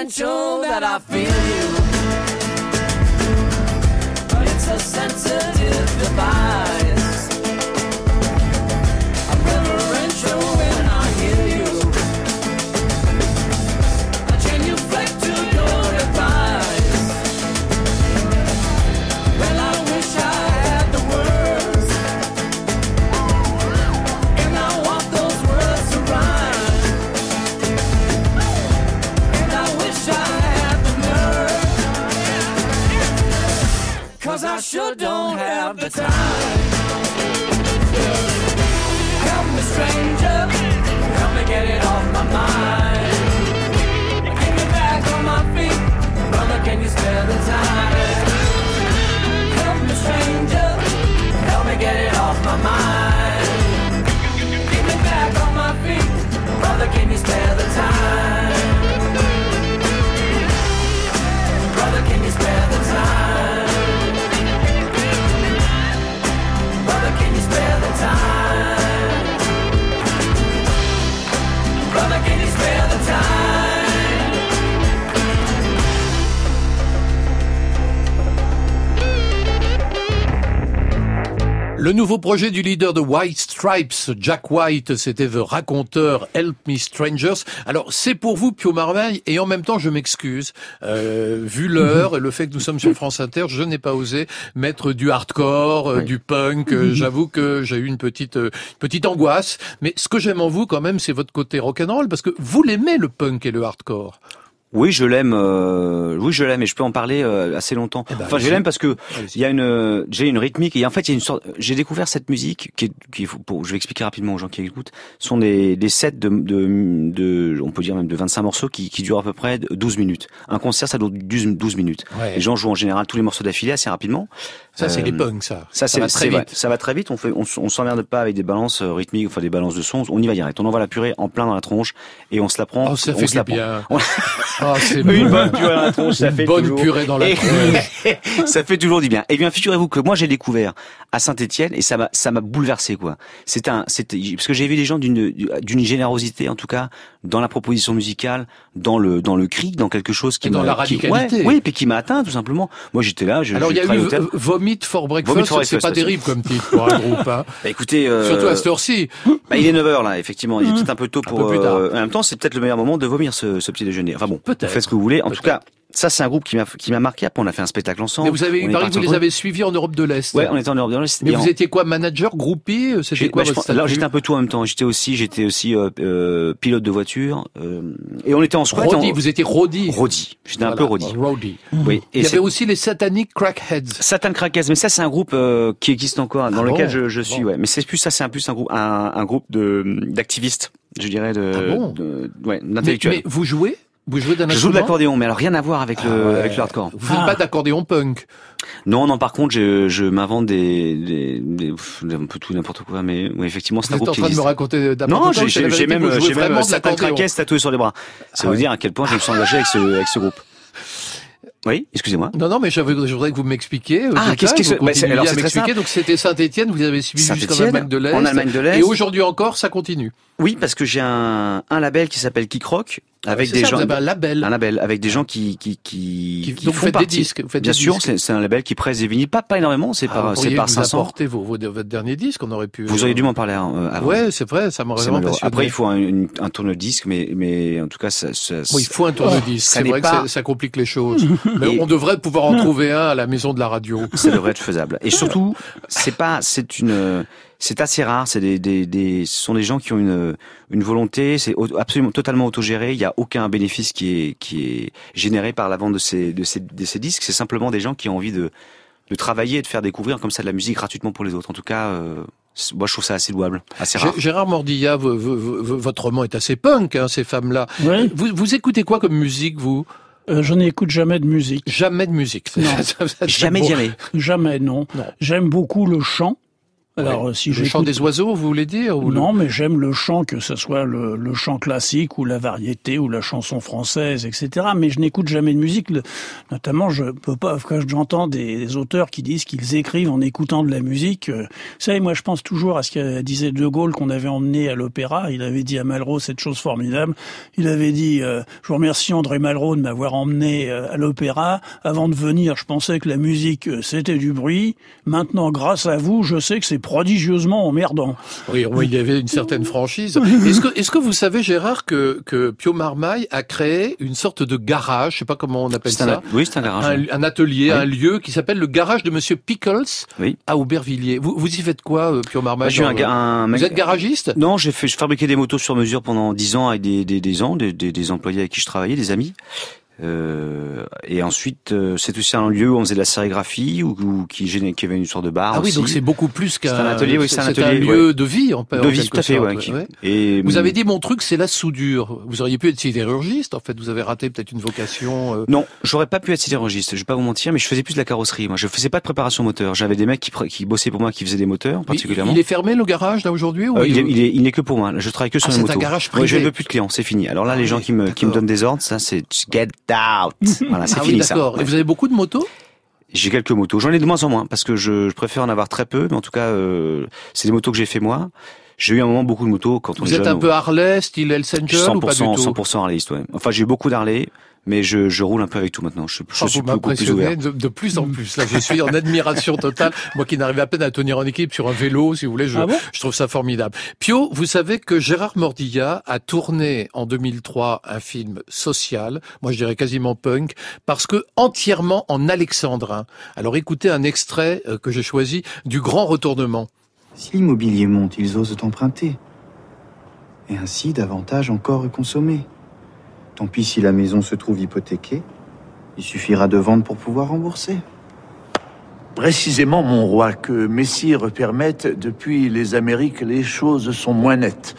Not essential that I feel projet du leader de White Stripes, Jack White, c'était The Raconteur Help Me Strangers. Alors c'est pour vous Pio Marmaille et en même temps je m'excuse. Euh, vu l'heure et le fait que nous sommes sur France Inter, je n'ai pas osé mettre du hardcore, euh, du punk. Euh, J'avoue que j'ai eu une petite euh, petite angoisse. Mais ce que j'aime en vous quand même, c'est votre côté rock'n'roll parce que vous l'aimez le punk et le hardcore. Oui, je l'aime. euh, oui, je l'aime et je peux en parler euh, assez longtemps. ben, enfin, je l'aime parce que il y a une, euh, j'ai une rythmique et en fait, il y a une sorte. J'ai découvert cette musique qui, est, qui est- pour, je vais expliquer rapidement aux gens qui écoutent. Ce sont des, des sets de, de, de, on peut dire même de 25 morceaux qui, qui durent à peu près 12 minutes. Un concert, ça dure 12, 12 minutes. Ouais. Les gens jouent en général tous les morceaux d'affilée assez rapidement. Ça c'est Euh, les punks ça. Ça, c'est va très vite. Ça va très vite. On fait, on, on s'emmerde pas avec des balances euh, rythmiques, enfin des balances de sons. On y va direct. On envoie la purée en plein dans la tronche et on se la prend. Oh, ça on fait se la prend. bien. On- Ah, c'est Une bon. bonne purée dans la tronche, ça Une fait bonne toujours- purée dans la tronche. ça fait toujours du bien. Eh bien, figurez-vous que moi j'ai découvert à Saint-Étienne et ça m'a ça m'a bouleversé quoi. C'est un c'était parce que j'ai vu des gens d'une d'une générosité en tout cas dans la proposition musicale, dans le dans le cri, dans quelque chose qui dans la qui- radicalité. ouais, oui, puis qui m'a atteint tout simplement. Moi j'étais là, je Alors il y a eu Vomit for Breakfast, c'est pas terrible comme titre pour un groupe. Hein. Bah, écoutez, euh, Surtout à cette heure-ci. bah, il est 9h là, effectivement. Il est peut-être un peu tôt Un pour. peu plus tard. euh, en même temps, c'est peut-être le meilleur moment de vomir ce, ce petit déjeuner. Enfin bon, faites ce que vous voulez. En tout cas, ça c'est un groupe qui m'a qui m'a marqué. Après, on a fait un spectacle ensemble. Mais vous avez, On il paraît que vous les avez suivis en Europe de l'Est. Ouais, on était en Europe de l'Est. Mais Et en- vous étiez quoi, manager, groupie C'était j'ai- quoi bah, je votre statut j'étais un peu tout en même temps. J'étais aussi, j'étais aussi euh, euh, pilote de voiture. euh, et on était en squat. Roddy, en- vous étiez Roddy. Roddy. J'étais un peu Roddy. Roddy. Oui. Il y avait aussi les sataniques crackheads. Satan Crackers, mais ça c'est un groupe euh, qui existe encore, dans Ah lequel bon je, je suis. Bon. Ouais, mais c'est plus ça, c'est un plus un groupe, un, un groupe de d'activistes, je dirais de, Ah bon de- ouais, Mais, d'intellectuels. mais vous jouez Vous jouez d'un Je joue de l'accordéon, mais alors rien à voir avec le Ah ouais. avec le hardcore. Vous faites pas d'accordéon punk Non, non. Par contre, je, je m'invente des, des, des- pff, un peu tout n'importe quoi, mais oui, effectivement, c'est Vous un en groupe qui train de me existe. raconter Non, j'ai même j'ai même Satan. Crackers tatoué sur les bras. Ça Ah veut ouais. dire à quel point je me suis engagé avec ce avec ce groupe. Oui, excusez-moi. Non, non, mais je voudrais que vous m'expliquiez. Ah, qu'est-ce que c'est- bah, alors, c'est très m'expliquer. simple. Donc c'était Saint-Étienne, vous avez suivi jusqu'en Allemagne de l'Est. en Allemagne de l'Est. Et aujourd'hui encore, ça continue. Oui, parce que j'ai un, un label qui s'appelle Kick Rock avec Ah, c'est des ça, gens. vous avez un label. Un label avec des gens qui qui qui, Qui- qui donc vous font des disques, vous faites Bien des sûr, c'est un label qui presse des vinyles, pas pas énormément, c'est Ah, par c'est par nous 500. apporter vos, vos- votre dernier disque, on aurait pu. Vous auriez dû m'en parler euh, avant. Ouais, c'est vrai, ça m'aurait vraiment passionné. Après, il faut un, un tourne-disque, mais, mais en tout cas, ça, ça, Oui, il faut un tourne-disque. C'est vrai pas- que ça, complique les choses. Mais on devrait pouvoir en trouver un à la maison de la radio. ça devrait être faisable. Et surtout, c'est pas, c'est une, c'est assez rare. C'est des, des, des, ce sont des gens qui ont une, une volonté. C'est absolument totalement autogéré. Il y a aucun bénéfice qui est, qui est généré par la vente de ces, de ces, de ces disques. C'est simplement des gens qui ont envie de, de travailler et de faire découvrir comme ça de la musique gratuitement pour les autres. En tout cas, euh, moi, je trouve ça assez louable, assez rare. Gé- Gérard Mordilla, votre roman est assez punk, hein, ces femmes-là. Oui. Vous, vous écoutez quoi comme musique, vous? Euh, je n'écoute jamais de musique. Jamais de musique. Non. Ça- ça- ça- Jamais, bon. jamais. Jamais, non. Non. J'aime beaucoup le chant. Alors, Ouais. euh, si le chant des oiseaux, vous voulez dire ou le- Non, mais j'aime le chant, que ce soit le, le chant classique ou la variété ou la chanson française, etc. Mais je n'écoute jamais de musique. Notamment, je peux pas quand j'entends des, des auteurs qui disent qu'ils écrivent en écoutant de la musique. euh, vous savez, moi, je pense toujours à ce que disait De Gaulle qu'on avait emmené à l'opéra. Il avait dit à Malraux cette chose formidable. Il avait dit euh, "Je vous remercie André Malraux de m'avoir emmené euh, à l'opéra. Avant de venir, je pensais que la musique c'était du bruit. Maintenant, grâce à vous, je sais que c'est prodigieusement emmerdant." Oui, oui, il y avait une certaine franchise. Est-ce que, est-ce que vous savez, Gérard, que, que Pio Marmaille a créé une sorte de garage, je sais pas comment on appelle C'est un, ça, oui, c'est un garage. un, un atelier, Oui. un lieu qui s'appelle le garage de Monsieur Pickles Oui. à Aubervilliers. Vous, vous y faites quoi, euh, Pio Marmaille je suis un, Vous êtes garagiste? Non, j'ai fait, je fabriquais des motos sur mesure pendant dix ans avec des, des, des gens, des, des, des employés avec qui je travaillais, des amis. Euh, et ensuite, euh, c'est aussi un lieu où on faisait de la sérigraphie, ou, ou qui, qui avait une sorte de bar. Ah oui, aussi. donc c'est beaucoup plus qu'un C'est un atelier, oui, c'est un c'est atelier, lieu ouais. de vie, en, en de vie, tout à fait. sorte, ouais, qui- ouais. Et Vous avez dit mon truc, c'est la soudure. Vous auriez pu être sidérurgiste, en fait. Vous avez raté peut-être une vocation. euh, Non, j'aurais pas pu être sidérurgiste, je vais pas vous mentir, mais je faisais plus de la carrosserie. Moi, je faisais pas de préparation moteur. J'avais des mecs qui, qui bossaient pour moi, qui faisaient des moteurs, particulièrement. il est fermé le garage là aujourd'hui ou Euh, il, il, est, il n'est que pour moi. Je travaille que sur Ah, les c'est motos. un garage Ouais, je privé. veux plus de clients, c'est fini. Alors là, Ah les gens oui, qui me, qui me donnent des ordres, ça, c'est get out. Voilà, c'est ah fini oui, ça. d'accord. Et vous avez beaucoup de motos J'ai quelques motos. J'en ai de moins en moins parce que je, je préfère en avoir très peu, mais en tout cas, euh, c'est des motos que j'ai fait moi. J'ai eu un moment beaucoup de motos quand on Vous est êtes jeune. un peu Harley, style Hells Angel ou pas du 100%, tout 100% Harleyiste, ouais. Enfin, j'ai eu beaucoup d'Harley, mais je, je roule un peu avec tout maintenant. Je, suis- je Ah, suis vous beaucoup plus ouvert. de, de plus en plus. Là, je suis en admiration totale. Moi qui n'arrive à peine à tenir en équipe sur un vélo, si vous voulez, je, Ah bon je trouve ça formidable. Pio, vous savez que Gérard Mordilla a tourné en 2003 un film social, moi je dirais quasiment punk, parce que entièrement en alexandrin. Alors écoutez un extrait euh, que j'ai choisi du Grand Retournement. Si l'immobilier monte, ils osent emprunter. Et ainsi, davantage encore consommer. Tant pis si la maison se trouve hypothéquée. Il suffira de vendre pour pouvoir rembourser. Précisément, mon roi, que Messire permette, depuis les Amériques, les choses sont moins nettes.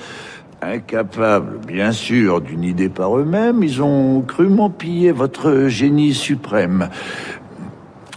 Incapables, bien sûr, d'une idée par eux-mêmes, ils ont crûment pillé votre génie suprême.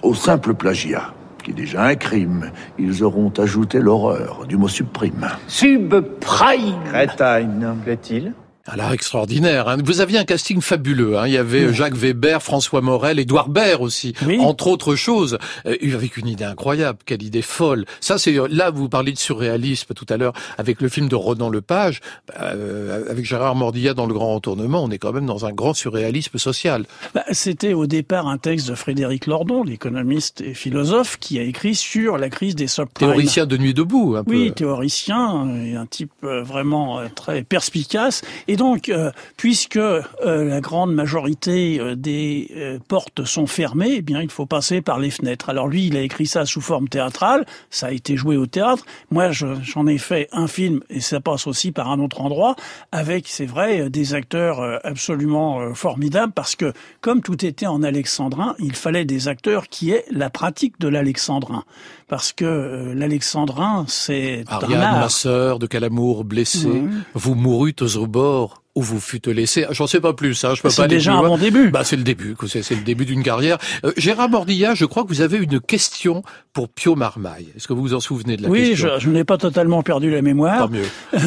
Au simple plagiat, qui est déjà un crime, ils auront ajouté l'horreur du mot suprême. Subprime Crétine, plaît-il? Alors extraordinaire. hein. Vous aviez un casting fabuleux. hein. Il y avait euh, Jacques Weber, François Morel, Édouard Baird aussi, Oui. entre autres choses. Euh, avec une idée incroyable, quelle idée folle. Ça, c'est euh, là vous parliez de surréalisme tout à l'heure avec le film de Ronan Lepage, euh, avec Gérard Mordilla dans Le Grand Retournement. On est quand même dans un grand surréalisme social. Bah, C'était au départ un texte de Frédéric Lordon, l'économiste et philosophe, qui a écrit sur la crise des subprimes. Théoricien de nuit debout. Un Oui, peu. théoricien et un type vraiment très perspicace. Et donc, euh, puisque euh, la grande majorité euh, des portes sont fermées, eh bien, il faut passer par les fenêtres. Alors lui, il a écrit ça sous forme théâtrale. Ça a été joué au théâtre. Moi, je- j'en ai fait un film et ça passe aussi par un autre endroit avec, c'est vrai, des acteurs absolument formidables parce que comme tout était en alexandrin, il fallait des acteurs qui aient la pratique de l'alexandrin. Parce que l'alexandrin, c'est Ariane, ma sœur, de quel amour blessé, vous mourûtes au bord où vous fûtes laissé. J'en sais pas plus, hein, je peux C'est pas aller déjà plus un bon début. Bah, c'est le début, c'est le début d'une carrière. Euh, Gérard Mordilla, je crois que vous avez une question pour Pio Marmaille. Est-ce que vous vous en souvenez de la oui, question je, je n'ai pas totalement perdu la mémoire. Tant mieux.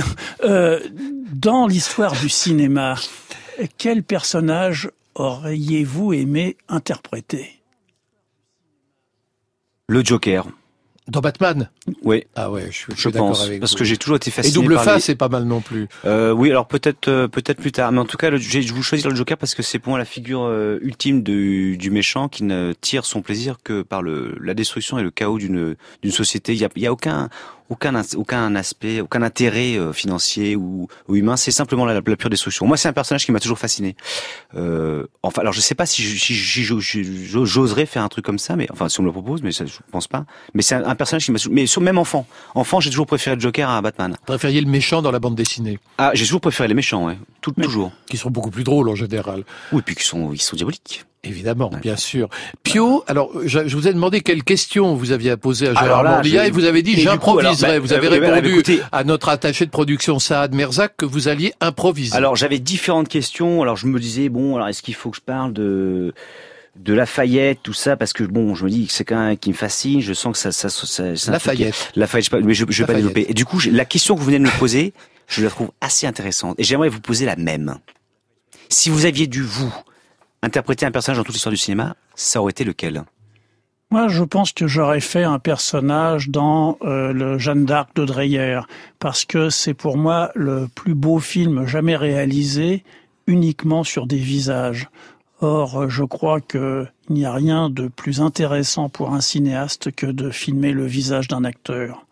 Euh, dans l'histoire du cinéma, quel personnage auriez-vous aimé interpréter? Le Joker. Dans Batman Oui. Ah ouais, je suis, je Je suis d'accord avec parce vous. que j'ai toujours été Et fasciné double par face, les- c'est pas mal non plus. Euh, oui, alors peut-être euh, peut-être plus tard, mais en tout cas, le, j'ai- je vous choisir le Joker parce que c'est pour moi la figure euh, ultime du, du méchant qui ne tire son plaisir que par le la destruction et le chaos d'une d'une société. Il y a, y a aucun aucun aucun aspect, aucun intérêt euh, financier ou, ou humain. C'est simplement la, la pure destruction. Moi, c'est un personnage qui m'a toujours fasciné. Euh, enfin, alors je sais pas si j'oserais faire un truc comme ça, mais enfin si on me le propose, mais ça, je pense pas. Mais c'est un, un personnage qui m'a, mais sur même enfant, enfant, j'ai toujours préféré le Joker à Batman. Préfériez le méchant dans la bande dessinée, Ah, j'ai toujours préféré les méchants, ouais. Tout, toujours. qui sont beaucoup plus drôles en général. Oui, puis qui sont, ils sont diaboliques. Évidemment, bien sûr. Pio, alors je, je vous ai demandé quelles questions vous aviez à poser à Gérard je- et vous avez dit j'improviserai. alors, bah, vous avez bah, répondu écoutez- à notre attaché de production Saad Merzak que vous alliez improviser. Alors j'avais différentes questions. Alors je me disais bon, alors est-ce qu'il faut que je parle de de Lafayette, tout ça, parce que bon, je me dis que c'est quand même qui me fascine. Je sens que ça, ça, ça, ça- qui- Lafayette. Lafayette, je sais pas, mais je, je vais pas développer. Et du coup, la question que vous venez de me poser, je la trouve assez intéressante. Et j'aimerais vous poser la même. Si vous aviez dû vous interpréter un personnage dans toute l'histoire du cinéma, ça aurait été lequel? Moi, je pense que j'aurais fait un personnage dans euh, le Jeanne d'Arc de Dreyer, parce que c'est pour moi le plus beau film jamais réalisé uniquement sur des visages. Or, euh, je crois qu'il n'y a rien de plus intéressant pour un cinéaste que de filmer le visage d'un acteur.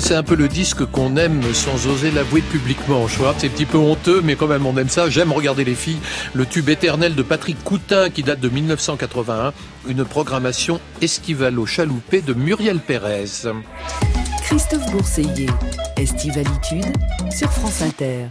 C'est un peu le disque qu'on aime sans oser l'avouer publiquement. Vois, c'est un petit peu honteux, mais quand même, on aime ça. J'aime regarder les filles. Le tube éternel de Patrick Coutin, qui date de 1981. Une programmation estivalo chaloupée de Muriel Pérez. Christophe Bourseiller, Estivalitude sur France Inter.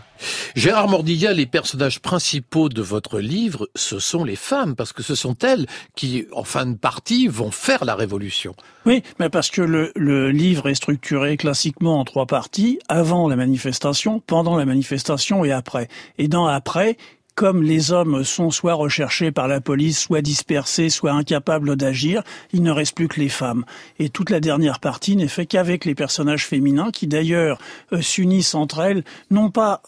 Gérard Mordilla, les personnages principaux de votre livre, ce sont les femmes, parce que ce sont elles qui, en fin de partie, vont faire la révolution. Oui, mais parce que le, le livre est structuré classiquement en trois parties, avant la manifestation, pendant la manifestation et après. Et dans après, comme les hommes sont soit recherchés par la police, soit dispersés, soit incapables d'agir, il ne reste plus que les femmes. Et toute la dernière partie n'est fait qu'avec les personnages féminins, qui d'ailleurs euh, s'unissent entre elles, non pas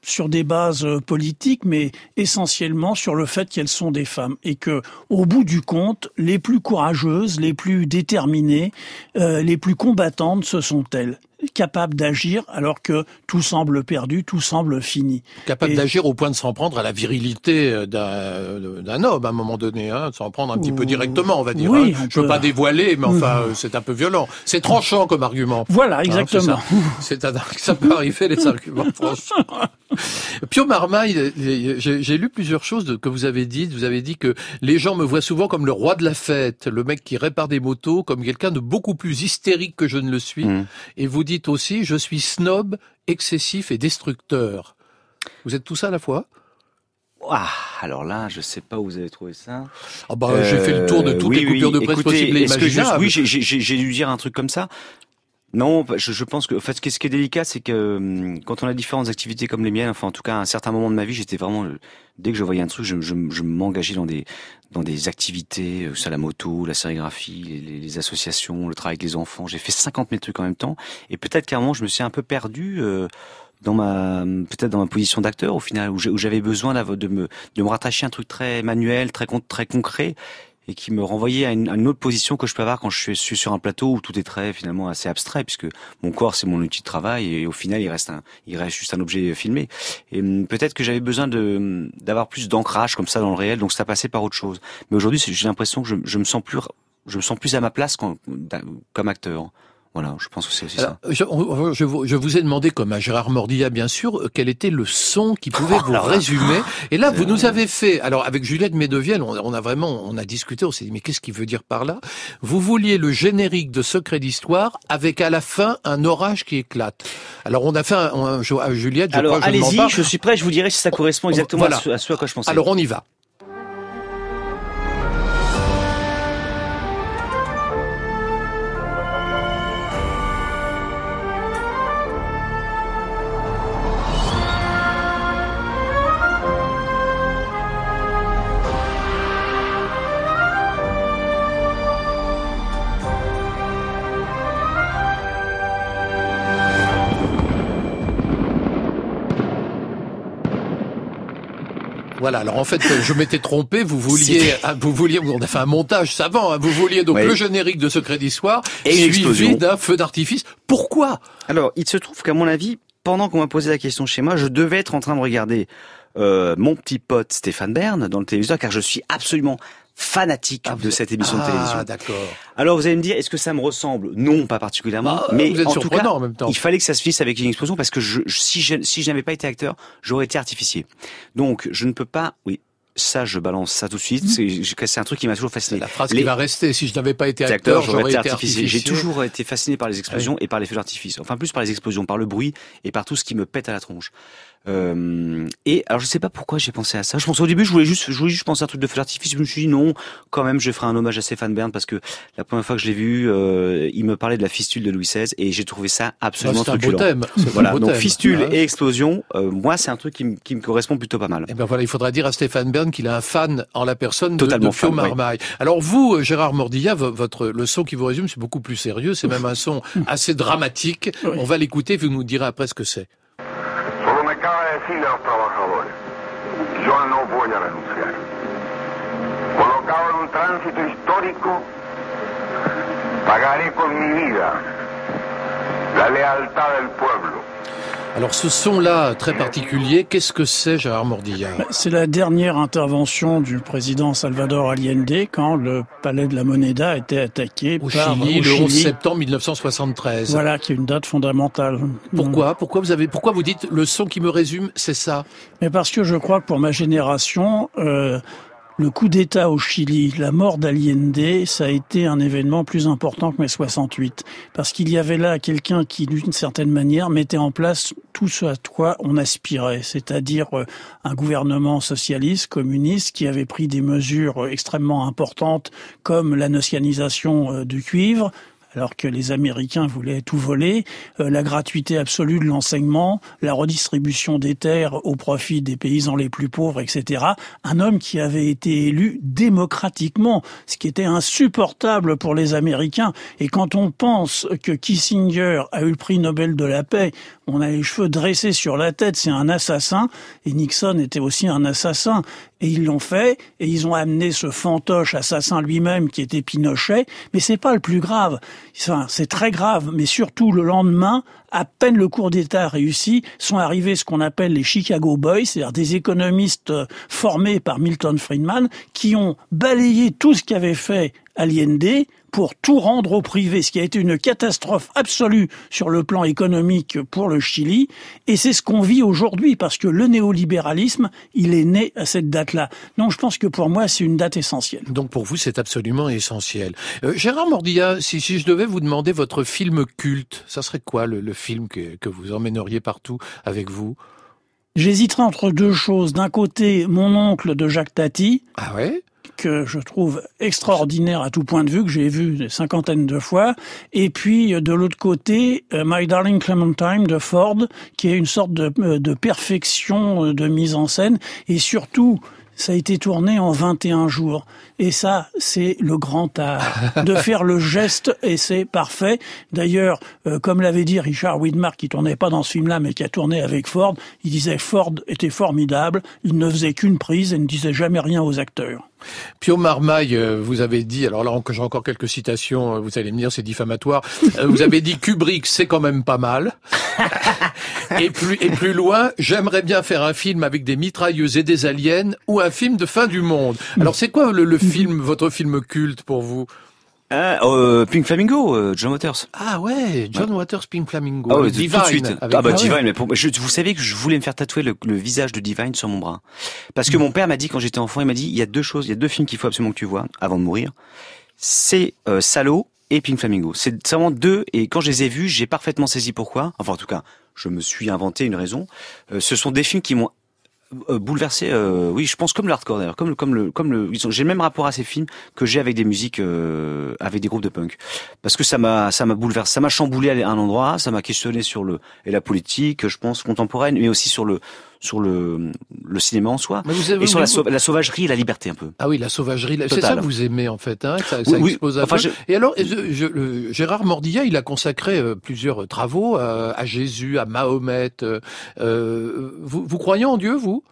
sur des bases euh, politiques, mais essentiellement sur le fait qu'elles sont des femmes et que, au bout du compte, les plus courageuses, les plus déterminées, euh, les plus combattantes, ce sont elles capables d'agir alors que tout semble perdu, tout semble fini. Capable Et- d'agir au point de s'en prendre à la virilité euh, d'un d'un homme à un moment donné, hein, de s'en prendre un petit peu directement, on va dire. Oui, hein. on Je veux peut- pas dévoiler, mais enfin, euh, c'est un peu violent. C'est tranchant comme argument. Voilà, Hein, exactement. c'est ça. C'est ça peut arriver les arguments tranchants. Pio Marmaille, j'ai j'ai lu plusieurs choses de- que vous avez dites. Vous avez dit que les gens me voient souvent comme le roi de la fête, le mec qui répare des motos, comme quelqu'un de beaucoup plus hystérique que je ne le suis. Mmh. Et vous dites aussi, je suis snob, excessif et destructeur. Vous êtes tout ça à la fois? Ah, alors là, je sais pas où vous avez trouvé ça. Ah bah, j'ai fait le tour de toutes oui, les coupures oui. de presse Écoutez, possibles et est-ce que je- imaginables. oui, j'ai- dû dire un truc comme ça. Non, je, je pense que, en fait, ce qui est, ce qui est délicat, c'est que hum, quand on a différentes activités comme les miennes, enfin, en tout cas, à un certain moment de ma vie, j'étais vraiment, euh, dès que je voyais un truc, je, je, je m'engageais dans des, dans des activités, euh, ça la moto, la sérigraphie, les, les- associations, le travail avec les enfants. J'ai fait 50 000 trucs en même temps, et peut-être qu'à un moment, je me suis un peu perdu. euh, dans ma peut-être dans ma position d'acteur au final où j'avais besoin de me de me rattacher à un truc très manuel très très concret et qui me renvoyait à une, à une autre position que je peux avoir quand je suis, sur un plateau où tout est très finalement assez abstrait puisque mon corps c'est mon outil de travail et au final il reste un il reste juste un objet filmé. Et hum, peut-être que j'avais besoin de d'avoir plus d'ancrage comme ça dans le réel donc ça passait par autre chose. Mais aujourd'hui j'ai l'impression que je, je me sens plus je me sens plus à ma place comme acteur voilà je pense que c'est aussi ça Alors, je, on- je vous, je vous ai demandé, comme à Gérard Mordilla bien sûr, euh, quel était le son qui pouvait vous alors là. résumer. Et là, vous nous avez fait, alors avec Juliette Medevielle, on, on a vraiment, on a discuté, on s'est dit, mais qu'est-ce qu'il veut dire par là? Vous vouliez le générique de Secret d'Histoire avec à la fin un orage qui éclate. Alors on a fait un, un- un- à Juliette, je alors allez-y je suis prêt je vous dirai si ça correspond exactement Voilà. à, ce, à ce à quoi je pensais Alors on y va. Voilà. Alors en fait, je m'étais trompé. Vous vouliez, ah, vous vouliez, on a fait un montage savant. hein, vous vouliez donc le générique de Secret d'Histoire Et suivi d'un feu d'artifice. Pourquoi? Alors, il se trouve qu'à mon avis, pendant qu'on m'a posé la question chez moi, je devais être en train de regarder euh, mon petit pote Stéphane Bern dans le téléviseur, car je suis absolument fanatique de cette émission de télévision. Ah, d'accord. Alors vous allez me dire, est-ce que ça me ressemble? Non, pas particulièrement. Bah, mais vous êtes en tout cas, en même temps. il fallait que ça se finisse avec une explosion parce que je, si je, si je n'avais pas été acteur, j'aurais été artificier. Donc je ne peux pas. Oui, ça je balance ça tout de suite. C'est c'est un truc qui m'a toujours fasciné. La phrase Les- qui va rester. Si je n'avais pas été acteur, j'aurais été artificier. J'ai toujours été fasciné par les explosions et par les feux d'artifice. Enfin, plus par les explosions, par le bruit et par tout ce qui me pète à la tronche. Euh, et alors, je sais pas pourquoi j'ai pensé à ça. Je pensais au début, je voulais juste, je voulais juste penser à un truc de feu d'artifice. Je me suis dit non, quand même, je ferai un hommage à Stéphane Bern parce que la première fois que je l'ai vu, euh, il me parlait de la fistule de Louis XVI et j'ai trouvé ça absolument Ah, c'est un beau thème. Voilà, beau donc thème. fistule Ouais. et explosion, euh, moi, c'est un truc qui, me- qui me correspond plutôt pas mal. Eh ben voilà, il faudra dire à Stéphane Bern qu'il a un fan en la personne de, Totalement de fan, oui. Marmaille. Alors vous, euh, Gérard Mordilla, vo- votre le son qui vous résume, c'est beaucoup plus sérieux. C'est même un son assez dramatique. On va l'écouter. Vous nous direz après ce que c'est. Decirle a los trabajadores, yo no voy a renunciar. Colocado en un tránsito histórico, pagaré con mi vida la lealtad del pueblo. Alors ce son-là, très particulier, qu'est-ce que c'est, Gérard Mordilla Bah, C'est la dernière intervention du président Salvador Allende quand le palais de la Moneda a été attaqué Au par Chili, au le 11 Chili. septembre 1973. Voilà, qui est une date fondamentale. Pourquoi? Pourquoi vous avez Pourquoi vous dites le son qui me résume, c'est ça? Mais parce que je crois que pour ma génération, euh, le coup d'État au Chili, la mort d'Allende, ça a été un événement plus important que mai 68. Parce qu'il y avait là quelqu'un qui, d'une certaine manière, mettait en place tout ce à quoi on aspirait. C'est-à-dire euh, un gouvernement socialiste, communiste, qui avait pris des mesures euh, extrêmement importantes, comme la nationalisation euh, du cuivre, alors que les Américains voulaient tout voler, euh, la gratuité absolue de l'enseignement, la redistribution des terres au profit des paysans les plus pauvres, etc. Un homme qui avait été élu démocratiquement, ce qui était insupportable pour les Américains. Et quand on pense que Kissinger a eu le prix Nobel de la paix, on a les cheveux dressés sur la tête, c'est un assassin, et Nixon était aussi un assassin. Et ils l'ont fait, et ils ont amené ce fantoche assassin lui-même qui était Pinochet, mais c'est pas le plus grave. Enfin, c'est très grave, mais surtout le lendemain, à peine le cours d'État réussi, sont arrivés ce qu'on appelle les Chicago Boys, c'est-à-dire des économistes euh, formés par Milton Friedman, qui ont balayé tout ce qu'avait fait Allende pour tout rendre au privé, ce qui a été une catastrophe absolue sur le plan économique pour le Chili. Et c'est ce qu'on vit aujourd'hui, parce que le néolibéralisme, il est né à cette date-là. Donc je pense que pour moi, c'est une date essentielle. Donc pour vous, c'est absolument essentiel. Euh, Gérard Mordilla, si, si je devais vous demander votre film culte, ça serait quoi le, le film que, que vous emmèneriez partout avec vous? J'hésiterai entre deux choses. D'un côté, mon oncle de Jacques Tati. Ah ouais? Que je trouve extraordinaire à tout point de vue, que j'ai vu des cinquantaines de fois. Et puis, de l'autre côté, euh, My Darling Clementine de Ford, qui est une sorte de, euh, de perfection de mise en scène. Et surtout, ça a été tourné en 21 jours. Et ça, c'est le grand art. De faire le geste, et c'est parfait. D'ailleurs, euh, comme l'avait dit Richard Widmark, qui tournait pas dans ce film-là, mais qui a tourné avec Ford, il disait Ford était formidable, il ne faisait qu'une prise et ne disait jamais rien aux acteurs. Pio Marmaille, euh, vous avez dit, alors là j'ai encore quelques citations, euh, vous allez me dire c'est diffamatoire, euh, vous avez dit Kubrick c'est quand même pas mal. et, plus, et plus loin, j'aimerais bien faire un film avec des mitrailleuses et des aliens ou un film de fin du monde. Alors c'est quoi le, le film, votre film culte pour vous? Ah, euh, Pink Flamingo, euh, John Waters. Ah ouais, John Waters, Pink Flamingo. Ah ouais, Le tout Divine, de suite. Ah bah Ah ouais. Divine, mais pour- je- vous savez que je voulais me faire tatouer le, le visage de Divine sur mon bras. Parce que mon père m'a dit quand j'étais enfant, il m'a dit il y a deux choses, il y a deux films qu'il faut absolument que tu vois avant de mourir. C'est euh, Salo et Pink Flamingo. C'est vraiment deux et quand je les ai vus, j'ai parfaitement saisi pourquoi. Enfin en tout cas, je me suis inventé une raison. Euh, ce sont des films qui m'ont euh, bouleversé euh, oui je pense comme l'hardcore d'ailleurs comme le comme le comme le j'ai le même rapport à ces films que j'ai avec des musiques euh, avec des groupes de punk. Parce que ça m'a ça m'a bouleversé ça m'a chamboulé à un endroit ça m'a questionné sur le et la politique je pense contemporaine mais aussi sur le sur le le cinéma en soi Mais vous avez- et sur la, vous- sau- la sauvagerie et la liberté un peu Ah oui, la sauvagerie, c'est ça que vous aimez en fait, hein, que ça, ça Oui, oui. expose un Enfin, peu. je- Et alors, je- je- le- Gérard Mordilla, il a consacré euh, plusieurs travaux euh, à Jésus, à Mahomet. euh, euh, vous, vous croyez en Dieu, vous?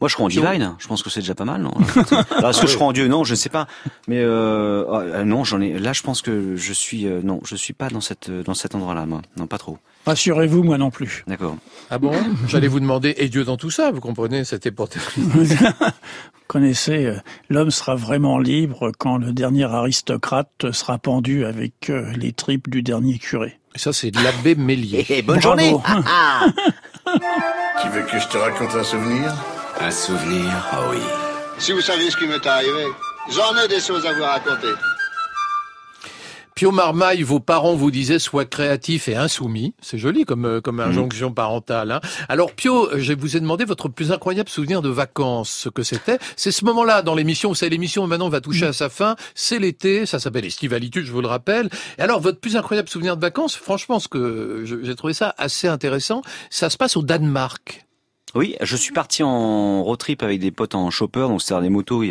Moi, je crois en divine. Je pense que c'est déjà pas mal, non Alors, Est-ce que je crois en Dieu Non, je ne sais pas. Mais euh, euh, non, j'en ai. Là, je pense que je suis. euh, non, je suis pas dans cette dans cet endroit-là, moi. Non, pas trop. Rassurez-vous, moi non plus. D'accord. Ah bon? J'allais vous demander, et Dieu dans tout ça, vous comprenez C'était pour... Vous connaissez, l'homme sera vraiment libre quand le dernier aristocrate sera pendu avec les tripes du dernier curé. Ça, c'est de l'abbé Mélier. Eh, bonne Bravo. journée Ah, Tu veux que je te raconte un souvenir? Un souvenir Ah oui. Si vous saviez ce qui m'est arrivé, j'en ai des choses à vous raconter. Pio Marmaille, vos parents vous disaient sois créatif et insoumis. C'est joli comme euh, comme injonction parentale. Hein. Alors Pio, je vous ai demandé votre plus incroyable souvenir de vacances, ce que c'était. C'est ce moment-là dans l'émission. Vous savez, l'émission maintenant va toucher à sa fin. C'est l'été, ça s'appelle Estivalitude, je vous le rappelle. Et alors votre plus incroyable souvenir de vacances, franchement, ce que j'ai trouvé ça assez intéressant, ça se passe au Danemark. Oui, je suis parti en road trip avec des potes en chopper, donc c'est-à-dire des motos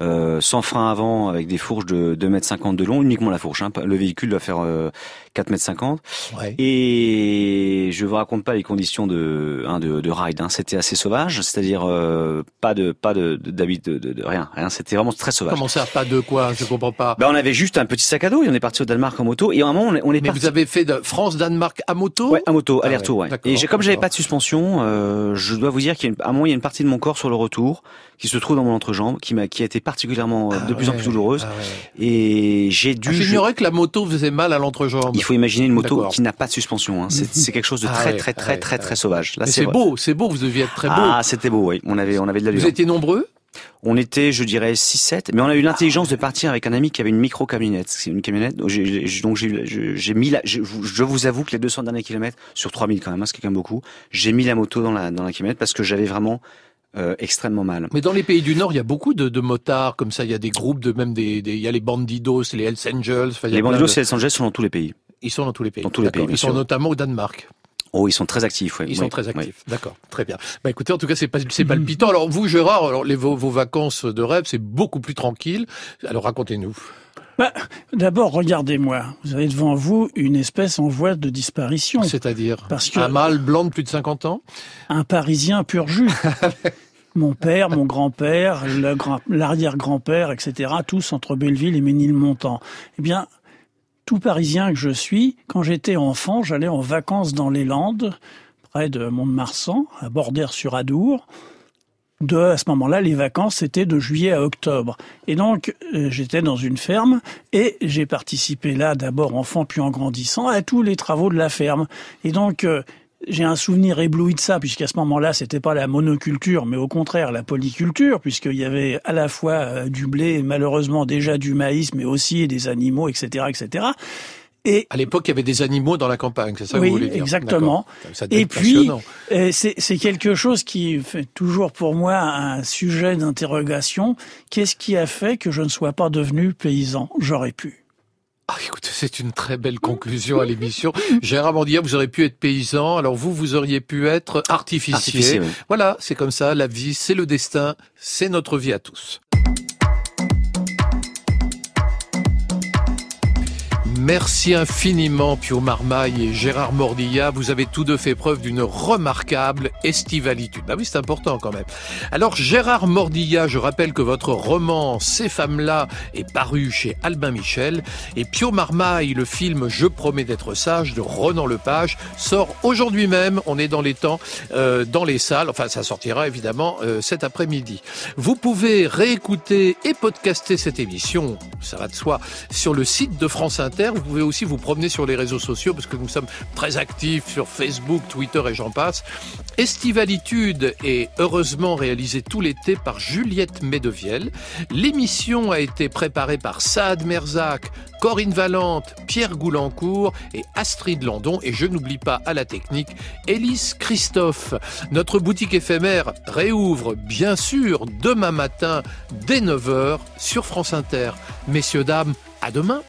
euh, sans frein avant, avec des fourches de 2 mètres 50 de long, uniquement la fourche. Hein. Le véhicule doit faire euh, 4 mètres 50. Ouais. Et je vous raconte pas les conditions de hein, de, de ride. Hein. C'était assez sauvage, c'est-à-dire euh, pas de pas de d'habit- de, de, de rien, rien. C'était vraiment très sauvage. Comment ça, pas de quoi? Je comprends pas. Ben, on avait juste un petit sac à dos et on est parti au Danemark en moto. Et à un moment, on est, on est Mais parti. vous avez fait de France-Danemark à moto? Ouais, à moto, Ah aller-retour, ouais, Et comme j'avais pas de suspension, euh, je dois vous dire qu'il y a une, à un moment, il y a une partie de mon corps sur le retour qui se trouve dans mon entrejambe, qui m'a, qui a été particulièrement euh, Ah de plus en plus douloureuse. ah ouais. Et j'ai dû. Ah, je- J'ignorais que la moto faisait mal à l'entrejambe. Il faut imaginer une moto qui n'a pas de suspension. Hein. C'est, quelque chose de Ah très, ouais, très, très, ouais, très, ouais. très sauvage. C'est beau, c'est beau, vous deviez être très beau. Ah, c'était beau, oui. On avait, on avait de l'allure. vous étiez nombreux On était, je dirais, 6-7, mais on a eu l'intelligence de partir avec un ami qui avait une micro-camionnette. C'est une camionnette, donc j'ai, mis la, je, vous- je vous avoue que les 200 derniers kilomètres, sur 3000 quand même, hein, c'est quand même beaucoup, j'ai mis la moto dans la, dans la camionnette parce que j'avais vraiment euh, extrêmement mal. Mais dans les pays du Nord, il y a beaucoup de, de motards comme ça. Il y a des groupes de même des, des- il y a les Bandidos, les Hells Angels. enfin, Les bandidos de- et Los Angeles sont dans tous les pays. Ils sont dans tous les pays. Dans tous les pays, Ils sont sûr. notamment au Danemark. Oh, ils sont très actifs, ouais. Ils Oui, sont très oui. actifs. D'accord, très bien. Bah écoutez, en tout cas, c'est pas c'est palpitant. Alors vous, Gérard, alors les vos, vos vacances de rêve, c'est beaucoup plus tranquille. Alors racontez-nous. Bah, D'abord, regardez-moi. Vous avez devant vous une espèce en voie de disparition. C'est-à-dire Parce que un mâle blanc de plus de 50 ans? un Parisien pur jus. Mon père, mon grand-père, le grand- l'arrière-grand-père, etc., tous entre Belleville et Ménilmontant. Eh bien, tout Parisien que je suis, quand j'étais enfant, j'allais en vacances dans les Landes, près de Mont-de-Marsan, à Bordère-sur-Adour. De, à ce moment-là, les vacances, c'était de juillet à octobre. Et donc, euh, j'étais dans une ferme et j'ai participé là, d'abord enfant, puis en grandissant, à tous les travaux de la ferme. Et donc, euh, j'ai un souvenir ébloui de ça, puisqu'à ce moment-là, c'était pas la monoculture, mais au contraire la polyculture, puisqu'il y avait à la fois euh, du blé, malheureusement déjà du maïs, mais aussi des animaux, etc., etc. Et À l'époque, il y avait des animaux dans la campagne, c'est ça que oui, vous voulez dire exactement. Ça Et puis, euh, c'est quelque chose qui fait toujours pour moi un sujet d'interrogation. Qu'est-ce qui a fait que je ne sois pas devenu paysan? J'aurais pu. Ah, écoutez, c'est une très belle conclusion à l'émission. Gérard Mandilla, vous auriez pu être paysan, alors vous, vous auriez pu être artificier. Artificier, oui. Voilà, c'est comme ça, la vie, c'est le destin, c'est notre vie à tous. Merci infiniment Pio Marmaille et Gérard Mordilla. Vous avez tous deux fait preuve d'une remarquable estivalitude. Bah oui, c'est important quand même. Alors Gérard Mordilla, je rappelle que votre roman Ces femmes-là est paru chez Albin Michel et Pio Marmaille, le film Je promets d'être sage de Ronan Lepage sort aujourd'hui même. On est dans les temps, euh, dans les salles. Enfin, ça sortira évidemment euh, cet après-midi. Vous pouvez réécouter et podcaster cette émission, ça va de soi, sur le site de France Inter. Vous pouvez aussi vous promener sur les réseaux sociaux parce que nous sommes très actifs sur Facebook, Twitter et j'en passe. Estivalitude est heureusement réalisée tout l'été par Juliette Medevielle. L'émission a été préparée par Saad Merzak, Corinne Valente, Pierre Goulancourt et Astrid Landon. Et je n'oublie pas à la technique Élise Christophe. Notre boutique éphémère réouvre bien sûr demain matin dès 9h sur France Inter. Messieurs, dames, à demain.